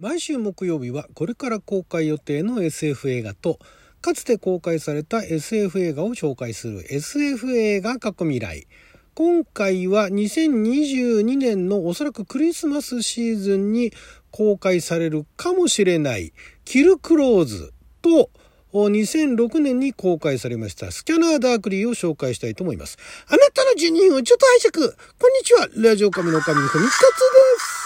毎週木曜日はこれから公開予定の SF 映画とかつて公開された SF 映画を紹介する SF 映画過去未来。今回は2022年のおそらくクリスマスシーズンに公開されるかもしれない。キルクローズと2006年に公開されましたスキャナーダークリーを紹介したいと思います。あなたの12人をちょっと拝借。こんにちは。ラジオ神の神の神2つです。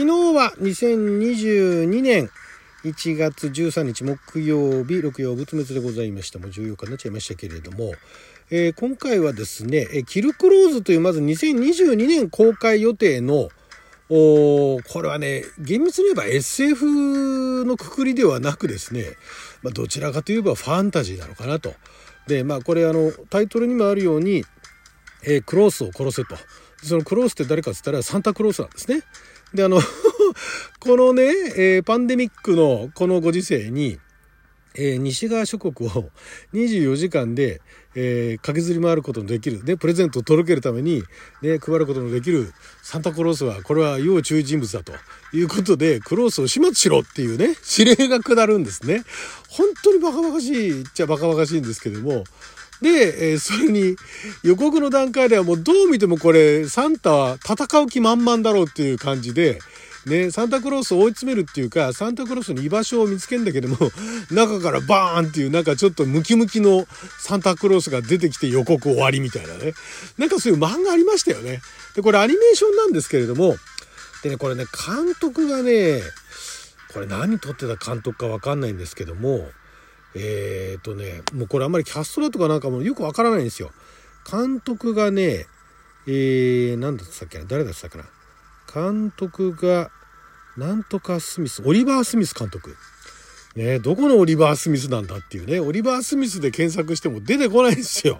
昨日は2022年1月13日木曜日、六曜仏滅でございました。もう14日になっちゃいましたけれども、えー、今回はですね、えキルクローズというまず2022年公開予定の、おこれはね、厳密に言えば SF のくくりではなくですね、まあ、どちらかといえばファンタジーなのかなと。で、まあこれあの、タイトルにもあるように、えー、クロースを殺せと。そのクロースって誰かっつったらサンタクロースなんですね。で、あの このね、えー、パンデミックのこのご時世に、えー、西側諸国を24時間で、えー、駆けずり回ることのできる、ね、プレゼントを届けるために、ね、配ることのできるサンタクロースは、これは要注意人物だということで、クロースを始末しろっていうね、指令が下るんですね。本当にバカバカしいっちゃバカバカしいんですけども、で、えー、それに予告の段階ではもうどう見てもこれサンタは戦う気満々だろうっていう感じで、ね、サンタクロースを追い詰めるっていうか、サンタクロースの居場所を見つけるんだけども、中からバーンっていうなんかちょっとムキムキのサンタクロースが出てきて予告終わりみたいなね。なんかそういう漫画ありましたよね。で、これアニメーションなんですけれども、でね、これね、監督がね、これ何撮ってた監督かわかんないんですけども、えっ、ー、とね、もうこれあんまりキャストだとかなんかもよくわからないんですよ。監督がね、えー、なんだったっけな誰だったかな監督が、なんとかスミス、オリバー・スミス監督。ねどこのオリバー・スミスなんだっていうね、オリバー・スミスで検索しても出てこないんですよ。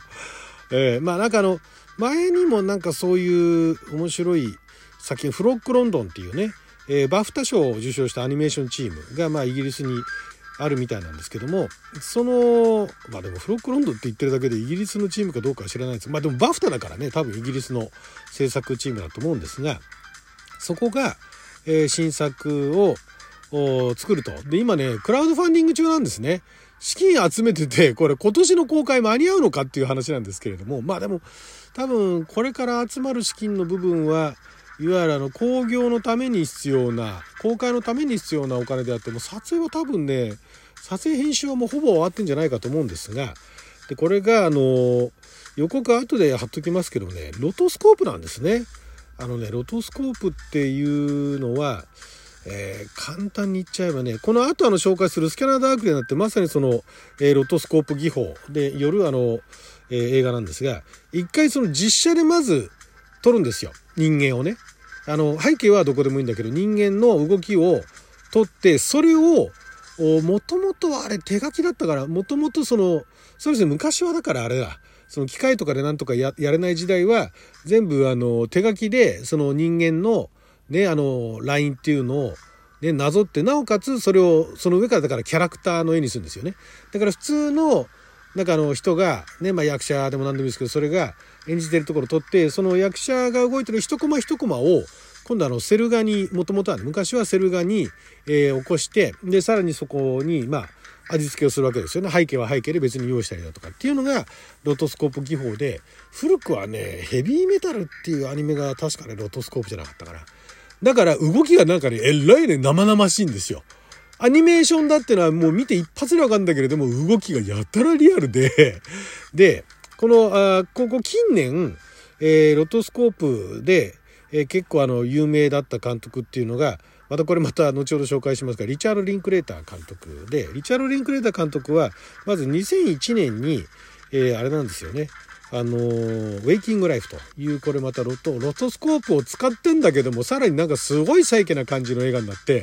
えー、まあなんかあの、前にもなんかそういう面白い作品、フロック・ロンドンっていうね、えー、バフタ賞を受賞したアニメーションチームが、まあイギリスにあるみたいなんですけどもそのまあでもフロックロンドって言ってるだけでイギリスのチームかどうかは知らないです。まあでもバフタだからね多分イギリスの制作チームだと思うんですがそこが、えー、新作を作ると。で今ねクラウドファンディング中なんですね。資金集めてて これ今年の公開間に合うのかっていう話なんですけれどもまあでも多分これから集まる資金の部分はいわゆるあの工業のために必要な公開のために必要なお金であっても撮影は多分ね撮影編集はもうほぼ終わってんじゃないかと思うんですがでこれがあの予告後で貼っときますけどねロトスコープなんですね。あのねロトスコープっていうのはえー、簡単に言っちゃえばね、この後あの紹介するスキャナーダークレなってまさにその、えー、ロトスコープ技法で夜あの、えー、映画なんですが、一回その実写でまず撮るんですよ。人間をね。あの、背景はどこでもいいんだけど、人間の動きを撮って、それを、もともとはあれ手書きだったから、もともとその、そうですね、昔はだからあれだ。その機械とかでなんとかやれない時代は、全部あの、手書きで、その人間の、ね、あの、ラインっていうのを、ね、なぞって、なおかつそれを、その上からだからキャラクターの絵にするんですよね。だから普通の、なんかあの人が、ね、まあ役者でも何でもいいですけど、それが演じてるところを撮って、その役者が動いてる一コマ一コマを、今度あのセル画に、もともとは、昔はセル画に、えー、起こして、で、さらにそこに、まあ、味付けをするわけですよね。背景は背景で別に用意したりだとかっていうのがロトスコープ技法で、古くはね、ヘビーメタルっていうアニメが確かね、ロトスコープじゃなかったから。だから動きがなんかね、えらいね、生々しいんですよ。アニメーションだってのはもう見て一発でわかるんだけれども、動きがやたらリアルで、で、この、あここ近年、えー、ロトスコープで、えー、結構あの、有名だった監督っていうのが、またこれまた後ほど紹介しますが、リチャード・リンクレーター監督で、リチャード・リンクレーター監督は、まず2001年に、えー、あれなんですよね。あのウェイキングライフというこれまたロトロトスコープを使ってんだけどもさらになんかすごいサイケな感じの映画になって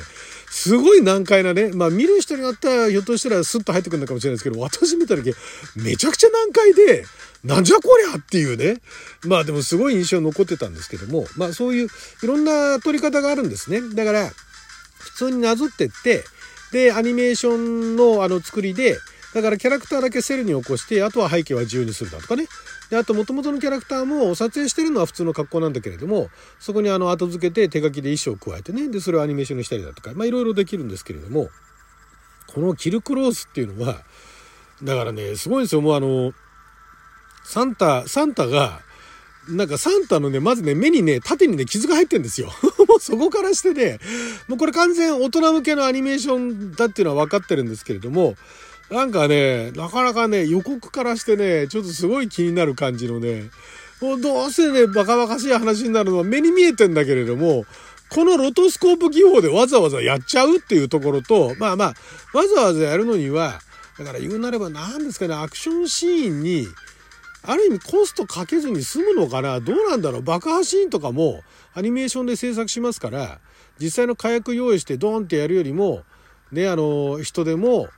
すごい難解なねまあ見る人になったらひょっとしたらスッと入ってくるのかもしれないですけど私見た時めちゃくちゃ難解でなんじゃこりゃっていうね。まあでもすごい印象残ってたんですけどもまあそういういろんな撮り方があるんですね。だから普通になぞってってでアニメーションのあの作りでだからキャラクターだけセルに起こしてあとは背景は自由にするだとかね。で、あと元々のキャラクターも撮影してるのは普通の格好なんだけれども、そこにあの後付けて手書きで衣装を加えてね、で、それをアニメーションにしたりだとか、まあいろいろできるんですけれども、このキルクローズっていうのは、だからね、すごいんですよ。もうあの、サンタ、サンタが、なんかサンタのね、まずね、目にね、縦にね、傷が入ってんですよ。もうそこからしてね、もうこれ完全大人向けのアニメーションだっていうのは分かってるんですけれども、なんかね、なかなかね、予告からしてね、ちょっとすごい気になる感じのね、もうどうせね、バカバカしい話になるのは目に見えてんだけれども、このロトスコープ技法でわざわざやっちゃうっていうところと、まあまあ、わざわざやるのには、だから言うなれば何ですかね、アクションシーンに、ある意味コストかけずに済むのかなどうなんだろう爆破シーンとかもアニメーションで制作しますから、実際の火薬用意してドーンってやるよりも、ね、あの、人でも、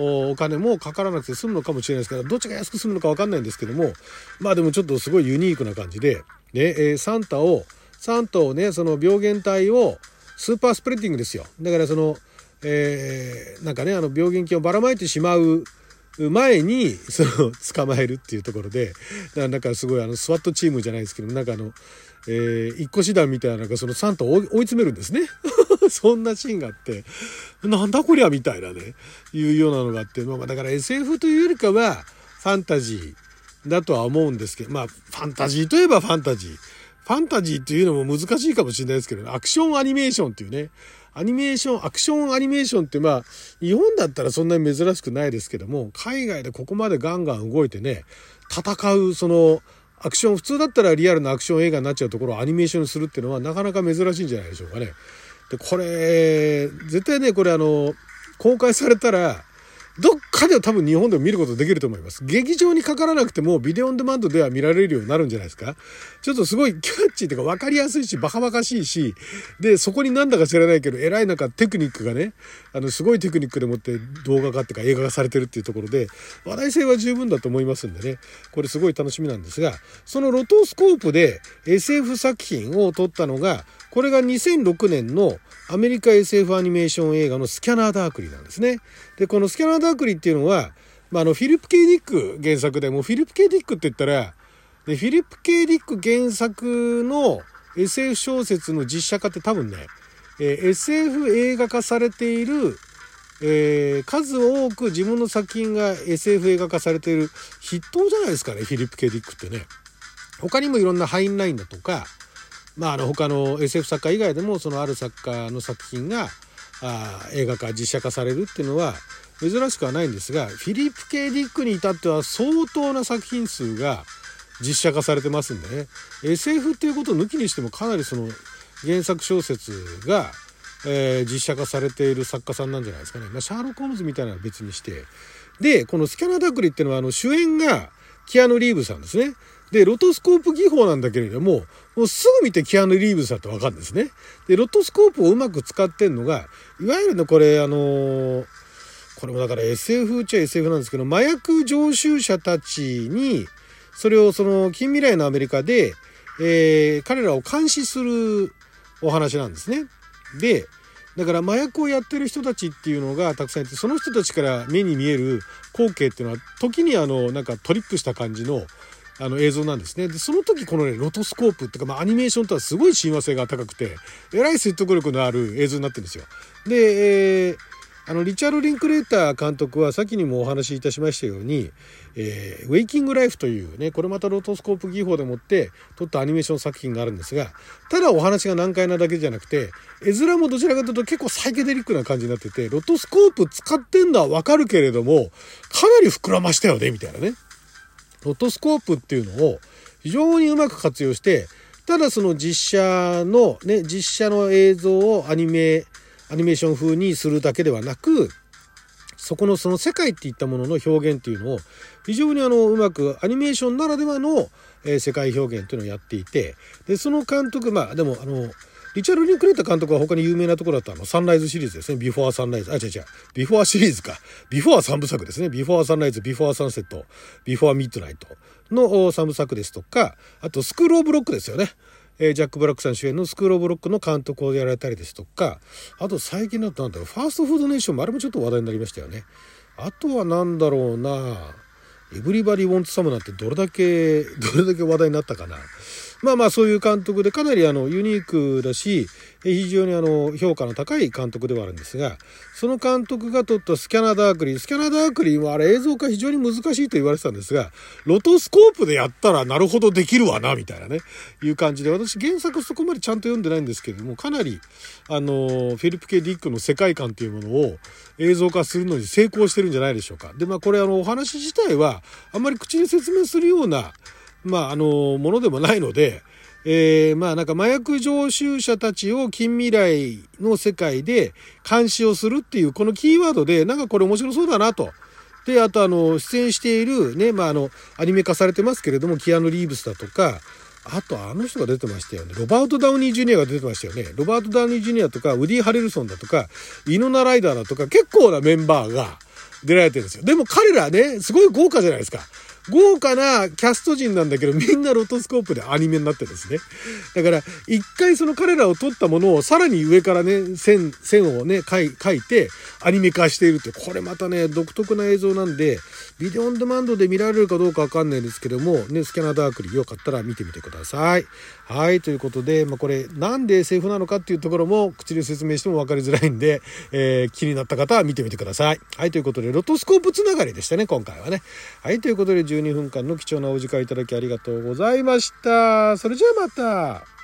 お金もかからなくて済むのかもしれないですけど、どっちが安く済むのかわかんないんですけども、まあでもちょっとすごいユニークな感じで、ね、えー、サンタを、サンタをね、その病原体をスーパースプレッディングですよ。だからその、えー、なんかね、あの病原菌をばらまいてしまう前に、その、捕まえるっていうところで、なんかすごいあの、スワットチームじゃないですけど、なんかあの、えー、一個師団みたいな、なんかそのサンタを追い詰めるんですね。そんなシーンがあって、なんだこりゃみたいなね、いうようなのがあって、まあだから SF というよりかは、ファンタジーだとは思うんですけど、まあ、ファンタジーといえばファンタジー。ファンタジーっていうのも難しいかもしれないですけど、アクションアニメーションっていうね、アニメーション、アクションアニメーションってまあ、日本だったらそんなに珍しくないですけども、海外でここまでガンガン動いてね、戦う、その、アクション、普通だったらリアルなアクション映画になっちゃうところをアニメーションにするっていうのはなかなか珍しいんじゃないでしょうかね。で、これ、絶対ね、これあの、公開されたら、どっかでは多分日本でも見ることできると思います。劇場にかからなくてもビデオオンデマンドでは見られるようになるんじゃないですかちょっとすごいキャッチーというか分かりやすいし、バカバカしいし、で、そこになんだか知らないけど、偉いなんかテクニックがね、あの、すごいテクニックでもって動画化っていうか映画化されてるっていうところで、話題性は十分だと思いますんでね、これすごい楽しみなんですが、そのロトスコープで SF 作品を撮ったのが、これが2006年のアメリカ SF アニメーション映画のスキャナーダークリなんですね。で、このスキャナーダークリっていうのは、まあ、あの、フィリップ・ケイ・ディック原作で、もうフィリップ・ケイ・ディックって言ったら、でフィリップ・ケイ・ディック原作の SF 小説の実写化って多分ね、えー、SF 映画化されている、えー、数多く自分の作品が SF 映画化されている筆頭じゃないですかね、フィリップ・ケイ・ディックってね。他にもいろんなハインラインだとか、まあ、あの他の SF 作家以外でもそのある作家の作品があ映画化実写化されるっていうのは珍しくはないんですがフィリップ・ケイ・ディックに至っては相当な作品数が実写化されてますんでね。SF っていうことを抜きにしてもかなりその原作小説が、えー、実写化されている作家さんなんじゃないですかね、まあ、シャーロック・ホームズみたいなのは別にして。でこのスキャナ・ダクリっていうのはあの主演がキアヌ・リーブさんですね。で、ロトスコープ技法なんだけれども、もうすぐ見てキアヌ・リーブスだとわかるんですね。で、ロットスコープをうまく使ってんのが、いわゆるね、これ、あのー、これもだから SF っちゃ SF なんですけど、麻薬常習者たちに、それをその近未来のアメリカで、えー、彼らを監視するお話なんですね。で、だから麻薬をやってる人たちっていうのがたくさんいて、その人たちから目に見える光景っていうのは、時にあの、なんかトリップした感じの、あの映像なんですね。で、その時このね、ロトスコープっていうか、まあアニメーションとはすごい親和性が高くて、えらい説得力のある映像になってるんですよ。で、えー、あの、リチャード・リンクレーター監督は先にもお話しいたしましたように、えー、ウェイキング・ライフというね、これまたロトスコープ技法でもって撮ったアニメーション作品があるんですが、ただお話が難解なだけじゃなくて、絵面もどちらかというと結構サイケデリックな感じになってて、ロトスコープ使ってんのはわかるけれども、かなり膨らましたよね、みたいなね。ロトスコープっていうのを非常にうまく活用して、ただその実写のね、実写の映像をアニメ、アニメーション風にするだけではなく、そこのその世界っていったものの表現っていうのを非常にあのうまくアニメーションならではの、え世界表現っていうのをやっていて、で、その監督、まあでもあの、リチャード・リンクレータ監督は他に有名なところだったらサンライズシリーズですね。ビフォーサンライズ。あ、違う違う。ビフォーシリーズか。ビフォー三部作ですね。ビフォーサンライズ、ビフォーサンセット、ビフォーミッドナイトの三部作ですとか、あとスクール・オブ・ロックですよね。えー、ジャック・ブラックさん主演のスクール・オブ・ロックの監督をやられたりですとか、あと最近だとなんだろう、ファーストフードネーションもあれもちょっと話題になりましたよね。あとは何だろうなエブリバディ・ウォンツ・サムなんてどれだけ、どれだけ話題になったかな。まあまあそういう監督でかなりあのユニークだし、非常にあの評価の高い監督ではあるんですが、その監督が撮ったスキャナダークリー、スキャナダークリーはあれ映像化非常に難しいと言われてたんですが、ロトスコープでやったらなるほどできるわな、みたいなね、いう感じで、私原作そこまでちゃんと読んでないんですけれども、かなり、あの、フィリップ・ケ・ディックの世界観というものを映像化するのに成功してるんじゃないでしょうか。で、まあこれあのお話自体はあんまり口に説明するような、まあ、あの、ものでもないので、えー、まあなんか麻薬常習者たちを近未来の世界で監視をするっていうこのキーワードでなんかこれ面白そうだなと。で、あとあの、出演しているね、まああの、アニメ化されてますけれども、キアヌ・リーブスだとか、あとあの人が出てましたよね。ロバート・ダウニー・ジュニアが出てましたよね。ロバート・ダウニー・ジュニアとか、ウディ・ハレルソンだとか、ウィノナ・ライダーだとか、結構なメンバーが出られてるんですよ。でも彼らね、すごい豪華じゃないですか。豪華なキャスト陣なんだけど、みんなロトスコープでアニメになってるんですね。だから、一回その彼らを撮ったものをさらに上からね、線、線をね、描い描いて、アニメ化しているって、これまたね、独特な映像なんで、ビデオオンデマンドで見られるかどうかわかんないんですけども、ね、スキャナダークリーよかったら見てみてください。はい、ということで、まあ、これ、なんで SF なのかっていうところも、口で説明しても分かりづらいんで、えー、気になった方は見てみてください。はい、ということで、ロトスコープつながりでしたね、今回はね。はい、ということで、12分間の貴重なお時間いただきありがとうございました。それじゃあまた。